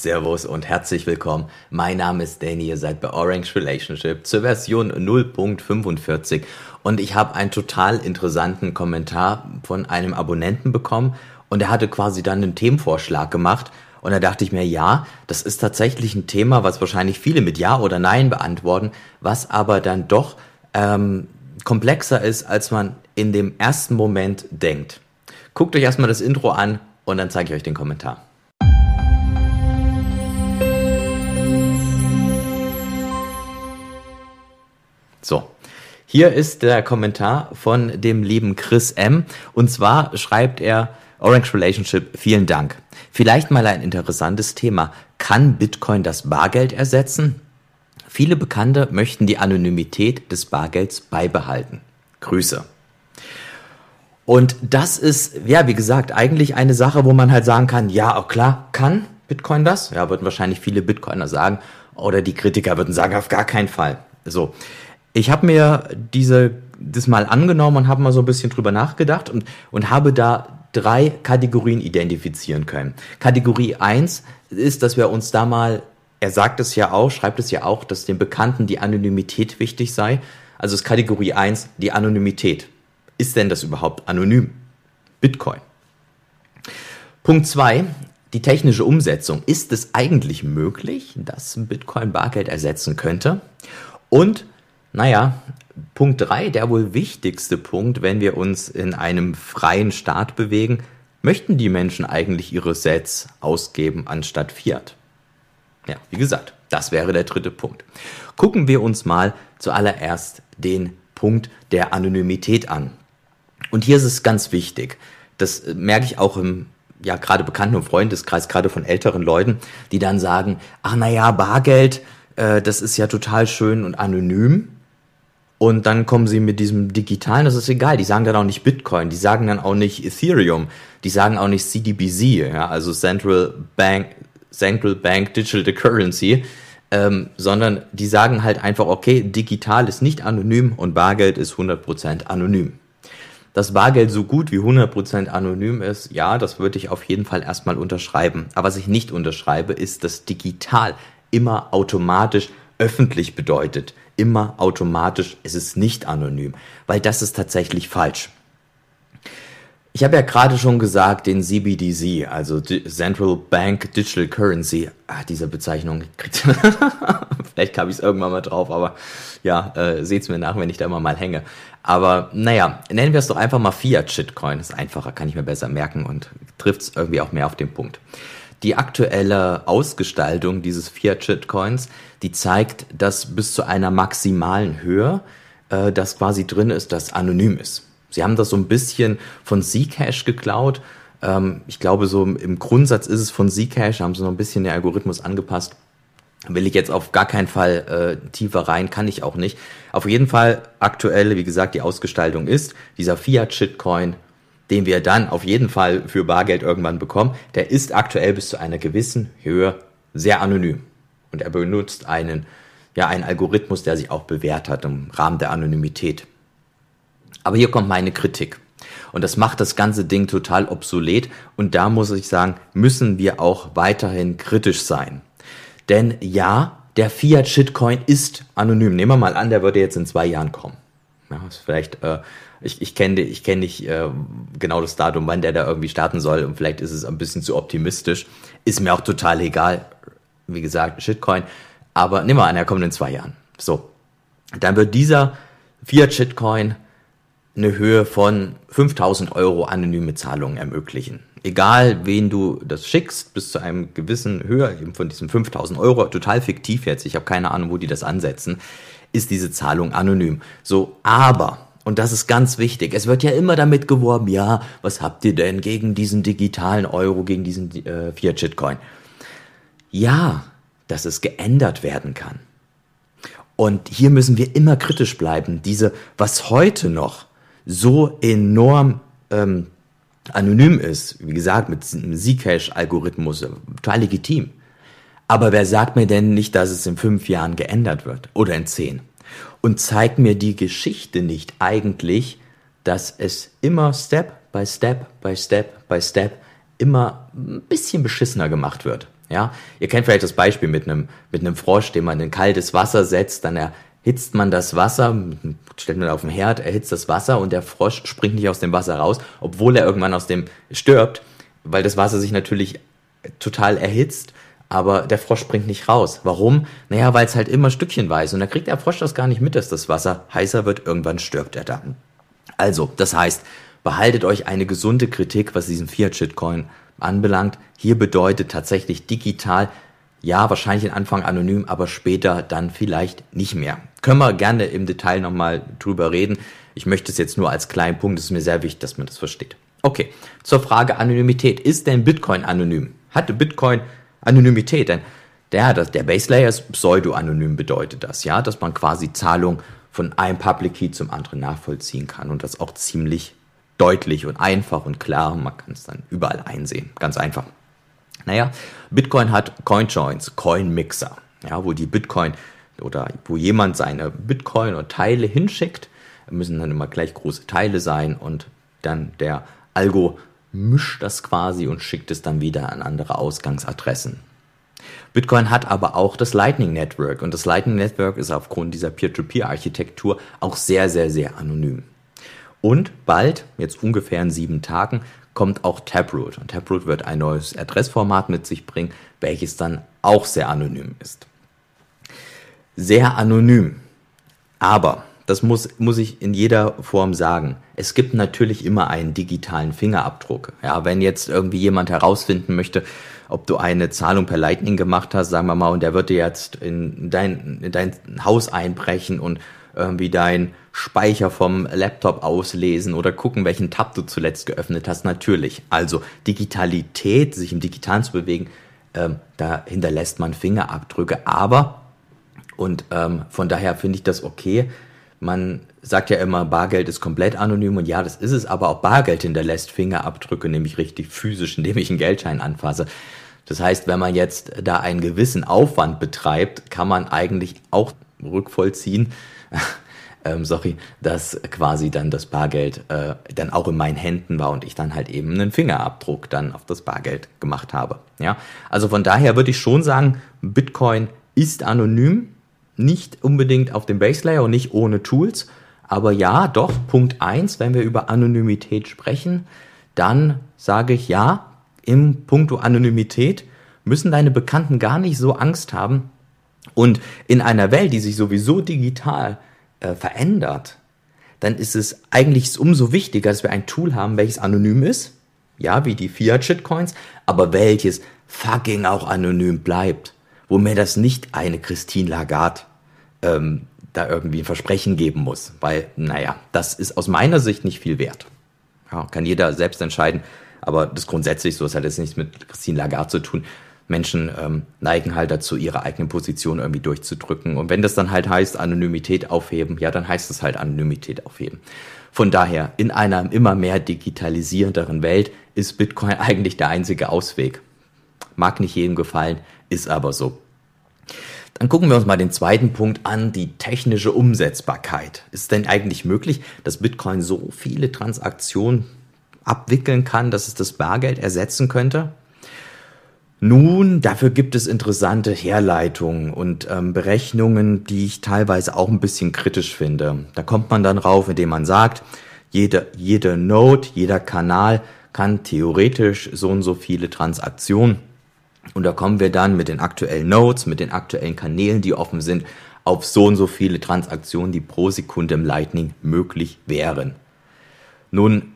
Servus und herzlich willkommen. Mein Name ist Danny, ihr seid bei Orange Relationship zur Version 0.45 und ich habe einen total interessanten Kommentar von einem Abonnenten bekommen und er hatte quasi dann einen Themenvorschlag gemacht und da dachte ich mir, ja, das ist tatsächlich ein Thema, was wahrscheinlich viele mit Ja oder Nein beantworten, was aber dann doch ähm, komplexer ist, als man in dem ersten Moment denkt. Guckt euch erstmal das Intro an und dann zeige ich euch den Kommentar. So, hier ist der Kommentar von dem lieben Chris M. Und zwar schreibt er, Orange Relationship, vielen Dank. Vielleicht mal ein interessantes Thema. Kann Bitcoin das Bargeld ersetzen? Viele Bekannte möchten die Anonymität des Bargelds beibehalten. Grüße. Und das ist, ja, wie gesagt, eigentlich eine Sache, wo man halt sagen kann, ja, auch klar, kann Bitcoin das? Ja, würden wahrscheinlich viele Bitcoiner sagen. Oder die Kritiker würden sagen, auf gar keinen Fall. So. Ich habe mir diese, das mal angenommen und habe mal so ein bisschen drüber nachgedacht und, und habe da drei Kategorien identifizieren können. Kategorie eins ist, dass wir uns da mal, er sagt es ja auch, schreibt es ja auch, dass den Bekannten die Anonymität wichtig sei. Also ist Kategorie eins die Anonymität. Ist denn das überhaupt anonym? Bitcoin. Punkt zwei die technische Umsetzung. Ist es eigentlich möglich, dass Bitcoin Bargeld ersetzen könnte? Und naja, Punkt 3, der wohl wichtigste Punkt, wenn wir uns in einem freien Staat bewegen, möchten die Menschen eigentlich ihre Sets ausgeben anstatt Fiat? Ja, wie gesagt, das wäre der dritte Punkt. Gucken wir uns mal zuallererst den Punkt der Anonymität an. Und hier ist es ganz wichtig, das merke ich auch im ja gerade Bekannten- und Freundeskreis, gerade von älteren Leuten, die dann sagen, ach naja, Bargeld, äh, das ist ja total schön und anonym. Und dann kommen sie mit diesem digitalen, das ist egal, die sagen dann auch nicht Bitcoin, die sagen dann auch nicht Ethereum, die sagen auch nicht CDBC, ja, also Central Bank, Central Bank Digital Currency, ähm, sondern die sagen halt einfach, okay, digital ist nicht anonym und Bargeld ist 100% anonym. Dass Bargeld so gut wie 100% anonym ist, ja, das würde ich auf jeden Fall erstmal unterschreiben. Aber was ich nicht unterschreibe, ist, dass digital immer automatisch öffentlich bedeutet immer automatisch, es ist nicht anonym, weil das ist tatsächlich falsch. Ich habe ja gerade schon gesagt, den CBDC, also Central Bank Digital Currency, ach, diese Bezeichnung, vielleicht habe ich es irgendwann mal drauf, aber ja, äh, seht's mir nach, wenn ich da immer mal hänge. Aber naja, nennen wir es doch einfach mal Fiat-Shitcoin, ist einfacher, kann ich mir besser merken und trifft es irgendwie auch mehr auf den Punkt. Die aktuelle Ausgestaltung dieses Fiat-Shitcoins, die zeigt, dass bis zu einer maximalen Höhe äh, das quasi drin ist, das anonym ist. Sie haben das so ein bisschen von Zcash geklaut. Ähm, ich glaube, so im Grundsatz ist es von Zcash, haben sie noch ein bisschen den Algorithmus angepasst. Will ich jetzt auf gar keinen Fall äh, tiefer rein, kann ich auch nicht. Auf jeden Fall aktuell, wie gesagt, die Ausgestaltung ist dieser Fiat-Shitcoin den wir dann auf jeden Fall für Bargeld irgendwann bekommen, der ist aktuell bis zu einer gewissen Höhe sehr anonym. Und er benutzt einen, ja, einen Algorithmus, der sich auch bewährt hat im Rahmen der Anonymität. Aber hier kommt meine Kritik. Und das macht das ganze Ding total obsolet. Und da muss ich sagen, müssen wir auch weiterhin kritisch sein. Denn ja, der Fiat-Shitcoin ist anonym. Nehmen wir mal an, der würde jetzt in zwei Jahren kommen. Ja, ist vielleicht äh, ich, ich kenne ich kenn nicht äh, genau das Datum, wann der da irgendwie starten soll und vielleicht ist es ein bisschen zu optimistisch. Ist mir auch total egal. Wie gesagt, Shitcoin. Aber nimm mal an, er kommt in zwei Jahren. So. Dann wird dieser Fiat-Shitcoin eine Höhe von 5000 Euro anonyme Zahlungen ermöglichen. Egal, wen du das schickst, bis zu einem gewissen Höhe, eben von diesen 5000 Euro, total fiktiv jetzt, ich habe keine Ahnung, wo die das ansetzen, ist diese Zahlung anonym. So, aber und das ist ganz wichtig. Es wird ja immer damit geworben, ja, was habt ihr denn gegen diesen digitalen Euro, gegen diesen äh, Fiat-Shitcoin? Ja, dass es geändert werden kann. Und hier müssen wir immer kritisch bleiben. Diese, was heute noch so enorm ähm, anonym ist, wie gesagt, mit einem Zcash-Algorithmus, total legitim. Aber wer sagt mir denn nicht, dass es in fünf Jahren geändert wird oder in zehn? Und zeigt mir die Geschichte nicht eigentlich, dass es immer Step by Step by Step by Step immer ein bisschen beschissener gemacht wird. Ja, ihr kennt vielleicht das Beispiel mit einem, mit einem Frosch, den man in kaltes Wasser setzt, dann erhitzt man das Wasser, stellt man auf den Herd, erhitzt das Wasser und der Frosch springt nicht aus dem Wasser raus, obwohl er irgendwann aus dem stirbt, weil das Wasser sich natürlich total erhitzt, aber der Frosch springt nicht raus. Warum? Naja, weil es halt immer stückchenweise und da kriegt der Frosch das gar nicht mit, dass das Wasser heißer wird, irgendwann stirbt er dann. Also, das heißt, behaltet euch eine gesunde Kritik, was diesen Fiat-Shitcoin anbelangt. Hier bedeutet tatsächlich digital, ja, wahrscheinlich in Anfang anonym, aber später dann vielleicht nicht mehr. Können wir gerne im Detail nochmal drüber reden. Ich möchte es jetzt nur als kleinen Punkt, es ist mir sehr wichtig, dass man das versteht. Okay, zur Frage Anonymität. Ist denn Bitcoin anonym? Hatte Bitcoin Anonymität? Denn der, der Base Layer ist pseudo-anonym bedeutet das, ja, dass man quasi Zahlung von einem Public Key zum anderen nachvollziehen kann und das auch ziemlich deutlich und einfach und klar. Man kann es dann überall einsehen. Ganz einfach. Naja, Bitcoin hat CoinJoins, Coin-Mixer, ja, wo die Bitcoin oder wo jemand seine Bitcoin und Teile hinschickt, müssen dann immer gleich große Teile sein und dann der Algo mischt das quasi und schickt es dann wieder an andere Ausgangsadressen. Bitcoin hat aber auch das Lightning Network und das Lightning Network ist aufgrund dieser Peer-to-Peer-Architektur auch sehr, sehr, sehr anonym. Und bald, jetzt ungefähr in sieben Tagen, kommt auch Taproot. Und Taproot wird ein neues Adressformat mit sich bringen, welches dann auch sehr anonym ist. Sehr anonym. Aber, das muss, muss ich in jeder Form sagen, es gibt natürlich immer einen digitalen Fingerabdruck. Ja, wenn jetzt irgendwie jemand herausfinden möchte, ob du eine Zahlung per Lightning gemacht hast, sagen wir mal, und der wird dir jetzt in dein, in dein Haus einbrechen und irgendwie dein Speicher vom Laptop auslesen oder gucken, welchen Tab du zuletzt geöffnet hast. Natürlich. Also Digitalität, sich im Digitalen zu bewegen, ähm, da hinterlässt man Fingerabdrücke. Aber, und ähm, von daher finde ich das okay, man sagt ja immer, Bargeld ist komplett anonym und ja, das ist es, aber auch Bargeld hinterlässt Fingerabdrücke, nämlich richtig physisch, indem ich einen Geldschein anfasse. Das heißt, wenn man jetzt da einen gewissen Aufwand betreibt, kann man eigentlich auch rückvollziehen, ähm, sorry, dass quasi dann das Bargeld äh, dann auch in meinen Händen war und ich dann halt eben einen Fingerabdruck dann auf das Bargeld gemacht habe. Ja, also von daher würde ich schon sagen, Bitcoin ist anonym, nicht unbedingt auf dem Base Layer und nicht ohne Tools, aber ja, doch, Punkt eins, wenn wir über Anonymität sprechen, dann sage ich ja, im Punkto Anonymität müssen deine Bekannten gar nicht so Angst haben, und in einer Welt, die sich sowieso digital äh, verändert, dann ist es eigentlich umso wichtiger, dass wir ein Tool haben, welches anonym ist, ja, wie die Fiat-Shitcoins, aber welches fucking auch anonym bleibt, wo mir das nicht eine Christine Lagarde ähm, da irgendwie ein Versprechen geben muss, weil, naja, das ist aus meiner Sicht nicht viel wert. Ja, kann jeder selbst entscheiden, aber das grundsätzlich so, das hat jetzt nichts mit Christine Lagarde zu tun. Menschen ähm, neigen halt dazu, ihre eigene Position irgendwie durchzudrücken. Und wenn das dann halt heißt, Anonymität aufheben, ja, dann heißt es halt Anonymität aufheben. Von daher, in einer immer mehr digitalisierenderen Welt ist Bitcoin eigentlich der einzige Ausweg. Mag nicht jedem gefallen, ist aber so. Dann gucken wir uns mal den zweiten Punkt an, die technische Umsetzbarkeit. Ist denn eigentlich möglich, dass Bitcoin so viele Transaktionen abwickeln kann, dass es das Bargeld ersetzen könnte? Nun, dafür gibt es interessante Herleitungen und ähm, Berechnungen, die ich teilweise auch ein bisschen kritisch finde. Da kommt man dann rauf, indem man sagt, jede, jede Node, jeder Kanal kann theoretisch so und so viele Transaktionen. Und da kommen wir dann mit den aktuellen Nodes, mit den aktuellen Kanälen, die offen sind, auf so und so viele Transaktionen, die pro Sekunde im Lightning möglich wären. Nun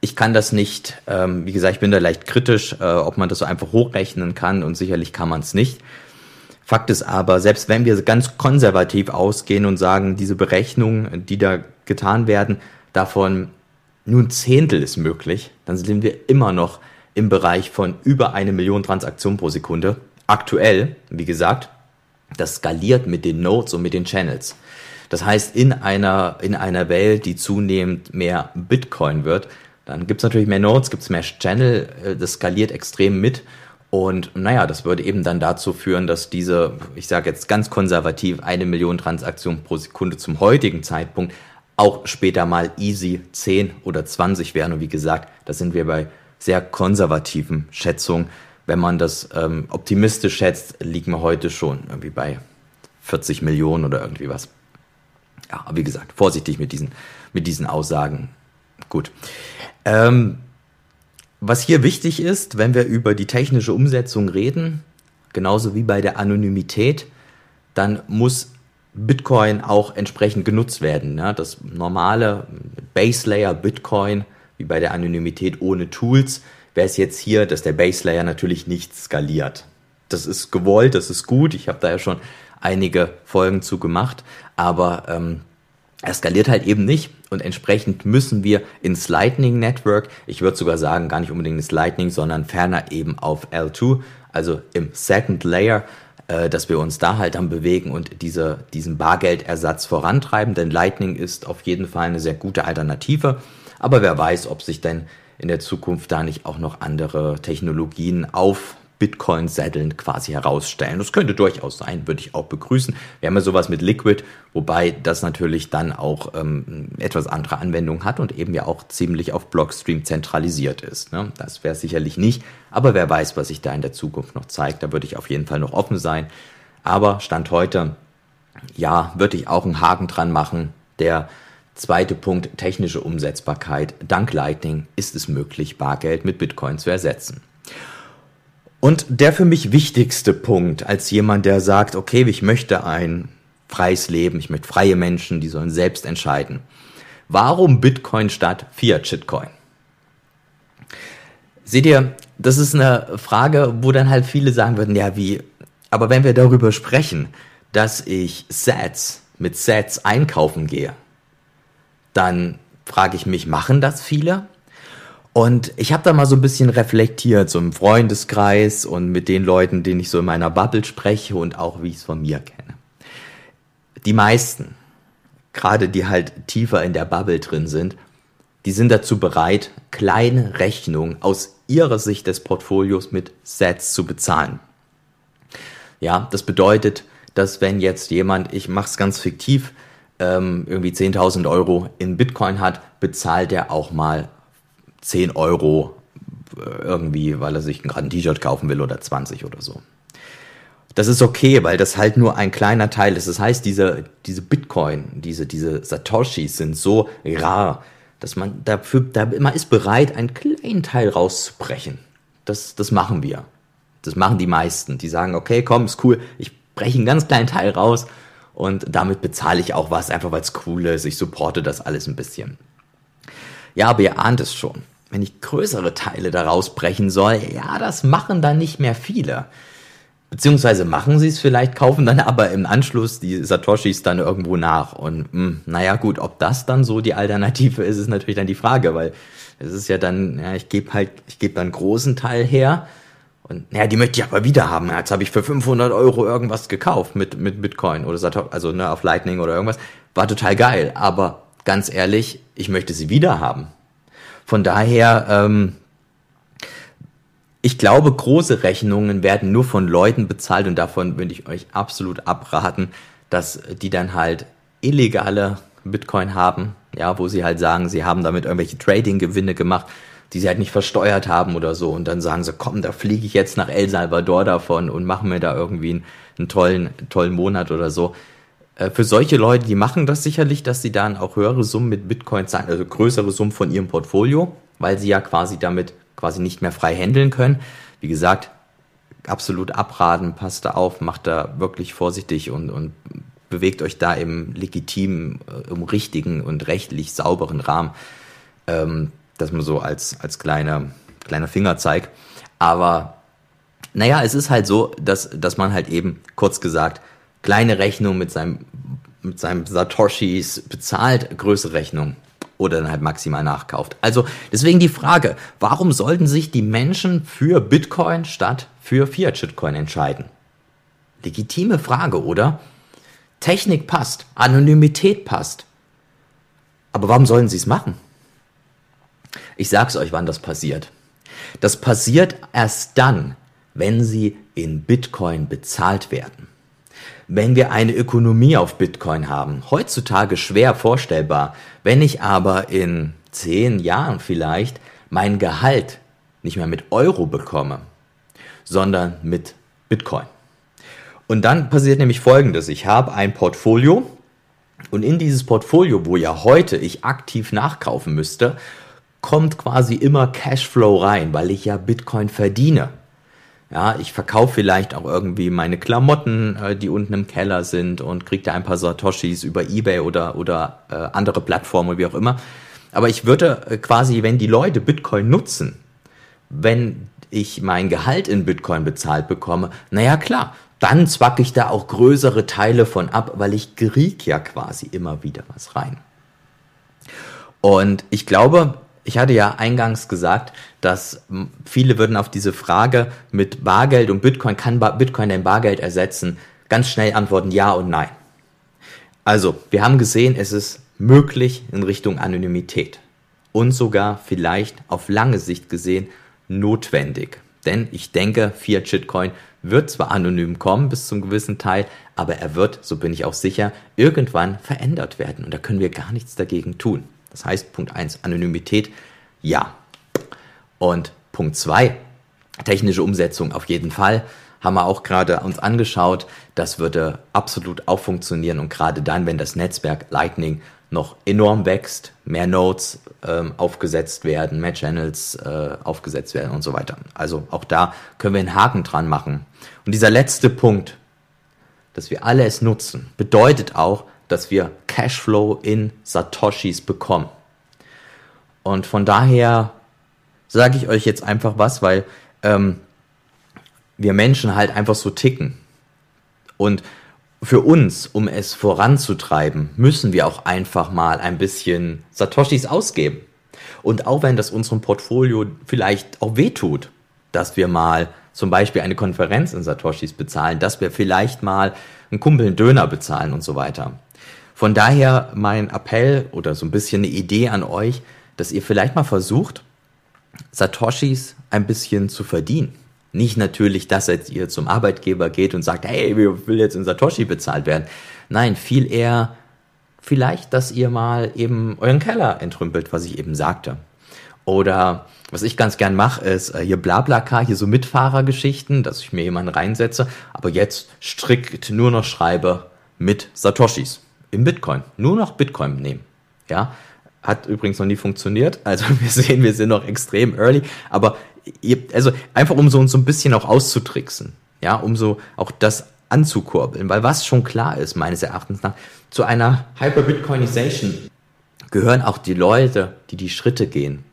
ich kann das nicht, ähm, wie gesagt, ich bin da leicht kritisch, äh, ob man das so einfach hochrechnen kann und sicherlich kann man es nicht. Fakt ist aber, selbst wenn wir ganz konservativ ausgehen und sagen, diese Berechnungen, die da getan werden, davon nur ein Zehntel ist möglich, dann sind wir immer noch im Bereich von über eine Million Transaktionen pro Sekunde. Aktuell, wie gesagt, das skaliert mit den Nodes und mit den Channels. Das heißt, in einer, in einer Welt, die zunehmend mehr Bitcoin wird, dann gibt es natürlich mehr Nodes, gibt es mehr Channel, äh, das skaliert extrem mit. Und naja, das würde eben dann dazu führen, dass diese, ich sage jetzt ganz konservativ, eine Million Transaktionen pro Sekunde zum heutigen Zeitpunkt auch später mal easy 10 oder 20 wären. Und wie gesagt, da sind wir bei sehr konservativen Schätzungen, wenn man das ähm, optimistisch schätzt, liegen wir heute schon irgendwie bei 40 Millionen oder irgendwie was. Ja, wie gesagt, vorsichtig mit diesen, mit diesen Aussagen. Gut. Ähm, was hier wichtig ist, wenn wir über die technische Umsetzung reden, genauso wie bei der Anonymität, dann muss Bitcoin auch entsprechend genutzt werden. Ja? Das normale Base Layer Bitcoin, wie bei der Anonymität ohne Tools, wäre es jetzt hier, dass der Base Layer natürlich nicht skaliert. Das ist gewollt, das ist gut. Ich habe da ja schon einige Folgen zu gemacht, aber ähm, er skaliert halt eben nicht und entsprechend müssen wir ins Lightning Network, ich würde sogar sagen, gar nicht unbedingt ins Lightning, sondern ferner eben auf L2, also im Second Layer, äh, dass wir uns da halt dann bewegen und diese, diesen Bargeldersatz vorantreiben, denn Lightning ist auf jeden Fall eine sehr gute Alternative, aber wer weiß, ob sich denn in der Zukunft da nicht auch noch andere Technologien auf Bitcoin-Sätteln quasi herausstellen. Das könnte durchaus sein, würde ich auch begrüßen. Wir haben ja sowas mit Liquid, wobei das natürlich dann auch ähm, etwas andere Anwendungen hat und eben ja auch ziemlich auf Blockstream zentralisiert ist. Ne? Das wäre sicherlich nicht, aber wer weiß, was sich da in der Zukunft noch zeigt. Da würde ich auf jeden Fall noch offen sein. Aber Stand heute, ja, würde ich auch einen Haken dran machen. Der zweite Punkt, technische Umsetzbarkeit. Dank Lightning ist es möglich, Bargeld mit Bitcoin zu ersetzen. Und der für mich wichtigste Punkt als jemand, der sagt, okay, ich möchte ein freies Leben, ich möchte freie Menschen, die sollen selbst entscheiden. Warum Bitcoin statt Fiat-Shitcoin? Seht ihr, das ist eine Frage, wo dann halt viele sagen würden, ja, wie, aber wenn wir darüber sprechen, dass ich Sets mit Sets einkaufen gehe, dann frage ich mich, machen das viele? Und ich habe da mal so ein bisschen reflektiert, so im Freundeskreis und mit den Leuten, denen ich so in meiner Bubble spreche und auch wie ich es von mir kenne. Die meisten, gerade die halt tiefer in der Bubble drin sind, die sind dazu bereit, kleine Rechnungen aus ihrer Sicht des Portfolios mit Sets zu bezahlen. Ja, das bedeutet, dass wenn jetzt jemand, ich mache es ganz fiktiv, ähm, irgendwie 10.000 Euro in Bitcoin hat, bezahlt er auch mal 10 Euro äh, irgendwie, weil er sich gerade ein T-Shirt kaufen will oder 20 oder so. Das ist okay, weil das halt nur ein kleiner Teil ist. Das heißt, diese, diese Bitcoin, diese, diese Satoshis sind so rar, dass man dafür, da, man ist bereit, einen kleinen Teil rauszubrechen. Das, das machen wir. Das machen die meisten. Die sagen, okay, komm, ist cool, ich breche einen ganz kleinen Teil raus und damit bezahle ich auch was, einfach weil es cool ist. Ich supporte das alles ein bisschen. Ja, aber ihr ahnt es schon wenn ich größere Teile daraus brechen soll, ja, das machen dann nicht mehr viele. Beziehungsweise machen sie es vielleicht, kaufen dann aber im Anschluss die Satoshis dann irgendwo nach. Und mh, hm, naja gut, ob das dann so die Alternative ist, ist natürlich dann die Frage, weil es ist ja dann, ja, ich gebe halt, ich gebe dann großen Teil her und ja, die möchte ich aber wieder haben. Jetzt habe ich für 500 Euro irgendwas gekauft mit, mit Bitcoin oder Satoshi, also ne, auf Lightning oder irgendwas. War total geil, aber ganz ehrlich, ich möchte sie wieder haben. Von daher, ähm, ich glaube, große Rechnungen werden nur von Leuten bezahlt und davon würde ich euch absolut abraten, dass die dann halt illegale Bitcoin haben, ja, wo sie halt sagen, sie haben damit irgendwelche Trading-Gewinne gemacht, die sie halt nicht versteuert haben oder so und dann sagen sie, komm, da fliege ich jetzt nach El Salvador davon und mache mir da irgendwie einen, einen tollen, tollen Monat oder so. Äh, für solche Leute, die machen das sicherlich, dass sie dann auch höhere Summen mit Bitcoin zahlen, also größere Summen von ihrem Portfolio, weil sie ja quasi damit quasi nicht mehr frei handeln können. Wie gesagt, absolut abraten, passt da auf, macht da wirklich vorsichtig und, und bewegt euch da im legitimen, äh, im richtigen und rechtlich sauberen Rahmen. Ähm, das man so als, als kleiner, kleiner Fingerzeig. Aber naja, es ist halt so, dass, dass man halt eben, kurz gesagt, kleine Rechnung mit seinem, mit seinem Satoshis bezahlt, größere Rechnung oder dann halt maximal nachkauft. Also deswegen die Frage, warum sollten sich die Menschen für Bitcoin statt für Fiat-Shitcoin entscheiden? Legitime Frage, oder? Technik passt, Anonymität passt. Aber warum sollen sie es machen? Ich sag's euch, wann das passiert. Das passiert erst dann, wenn sie in Bitcoin bezahlt werden wenn wir eine Ökonomie auf Bitcoin haben. Heutzutage schwer vorstellbar. Wenn ich aber in zehn Jahren vielleicht mein Gehalt nicht mehr mit Euro bekomme, sondern mit Bitcoin. Und dann passiert nämlich Folgendes. Ich habe ein Portfolio und in dieses Portfolio, wo ja heute ich aktiv nachkaufen müsste, kommt quasi immer Cashflow rein, weil ich ja Bitcoin verdiene. Ja, ich verkaufe vielleicht auch irgendwie meine Klamotten, äh, die unten im Keller sind und kriege da ein paar Satoshis über eBay oder, oder äh, andere Plattformen, wie auch immer. Aber ich würde äh, quasi, wenn die Leute Bitcoin nutzen, wenn ich mein Gehalt in Bitcoin bezahlt bekomme, naja klar, dann zwacke ich da auch größere Teile von ab, weil ich krieg ja quasi immer wieder was rein. Und ich glaube, ich hatte ja eingangs gesagt, dass viele würden auf diese Frage mit Bargeld und Bitcoin, kann Bitcoin denn Bargeld ersetzen, ganz schnell antworten ja und nein. Also, wir haben gesehen, es ist möglich in Richtung Anonymität und sogar vielleicht auf lange Sicht gesehen notwendig. Denn ich denke, Fiat Shitcoin wird zwar anonym kommen bis zum gewissen Teil, aber er wird, so bin ich auch sicher, irgendwann verändert werden und da können wir gar nichts dagegen tun. Das heißt, Punkt 1, Anonymität, ja. Und Punkt 2, technische Umsetzung auf jeden Fall. Haben wir auch gerade uns angeschaut. Das würde absolut auch funktionieren und gerade dann, wenn das Netzwerk Lightning noch enorm wächst, mehr Nodes ähm, aufgesetzt werden, mehr Channels äh, aufgesetzt werden und so weiter. Also auch da können wir einen Haken dran machen. Und dieser letzte Punkt, dass wir alle es nutzen, bedeutet auch, dass wir Cashflow in Satoshis bekommen. Und von daher sage ich euch jetzt einfach was, weil ähm, wir Menschen halt einfach so ticken. Und für uns, um es voranzutreiben, müssen wir auch einfach mal ein bisschen Satoshis ausgeben. Und auch wenn das unserem Portfolio vielleicht auch wehtut, dass wir mal zum Beispiel eine Konferenz in Satoshis bezahlen, dass wir vielleicht mal einen Kumpel einen Döner bezahlen und so weiter. Von daher mein Appell oder so ein bisschen eine Idee an euch, dass ihr vielleicht mal versucht, Satoshis ein bisschen zu verdienen. Nicht natürlich, dass ihr zum Arbeitgeber geht und sagt, hey, wir will jetzt in Satoshi bezahlt werden. Nein, viel eher vielleicht, dass ihr mal eben euren Keller entrümpelt, was ich eben sagte. Oder was ich ganz gern mache, ist äh, hier Blablacar, hier so Mitfahrergeschichten, dass ich mir jemanden reinsetze, aber jetzt strikt nur noch schreibe mit Satoshis in Bitcoin. Nur noch Bitcoin nehmen. Ja, hat übrigens noch nie funktioniert. Also wir sehen, wir sind noch extrem early. Aber ihr, also einfach um so, so ein bisschen auch auszutricksen. Ja, um so auch das anzukurbeln. Weil was schon klar ist, meines Erachtens nach, zu einer Hyper-Bitcoinization gehören auch die Leute, die die Schritte gehen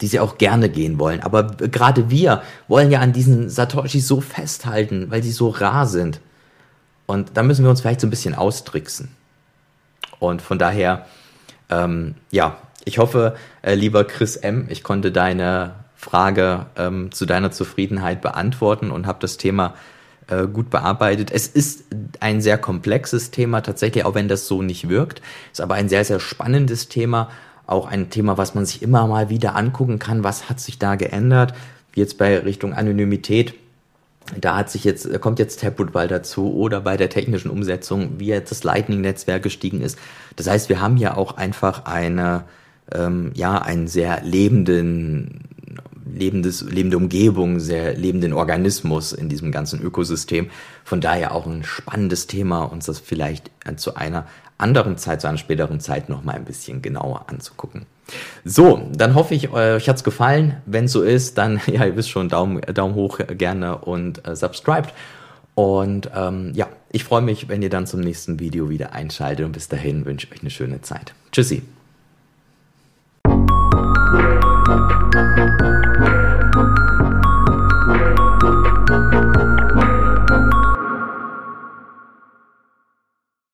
die sie auch gerne gehen wollen. Aber gerade wir wollen ja an diesen Satoshi so festhalten, weil sie so rar sind. Und da müssen wir uns vielleicht so ein bisschen austricksen. Und von daher, ähm, ja, ich hoffe, äh, lieber Chris M., ich konnte deine Frage ähm, zu deiner Zufriedenheit beantworten und habe das Thema äh, gut bearbeitet. Es ist ein sehr komplexes Thema, tatsächlich, auch wenn das so nicht wirkt. Ist aber ein sehr, sehr spannendes Thema. Auch ein Thema, was man sich immer mal wieder angucken kann. Was hat sich da geändert? Jetzt bei Richtung Anonymität da hat sich jetzt, kommt jetzt Taproot bald dazu oder bei der technischen Umsetzung, wie jetzt das Lightning-Netzwerk gestiegen ist. Das heißt, wir haben hier auch einfach eine, ähm, ja, einen sehr lebenden, lebendes, lebende Umgebung, sehr lebenden Organismus in diesem ganzen Ökosystem. Von daher auch ein spannendes Thema, uns das vielleicht zu einer anderen Zeit, zu einer späteren Zeit noch mal ein bisschen genauer anzugucken. So, dann hoffe ich, euch hat's gefallen. Wenn so ist, dann, ja, ihr wisst schon, Daumen, Daumen hoch gerne und äh, subscribed. Und ähm, ja, ich freue mich, wenn ihr dann zum nächsten Video wieder einschaltet. Und bis dahin wünsche ich euch eine schöne Zeit. Tschüssi.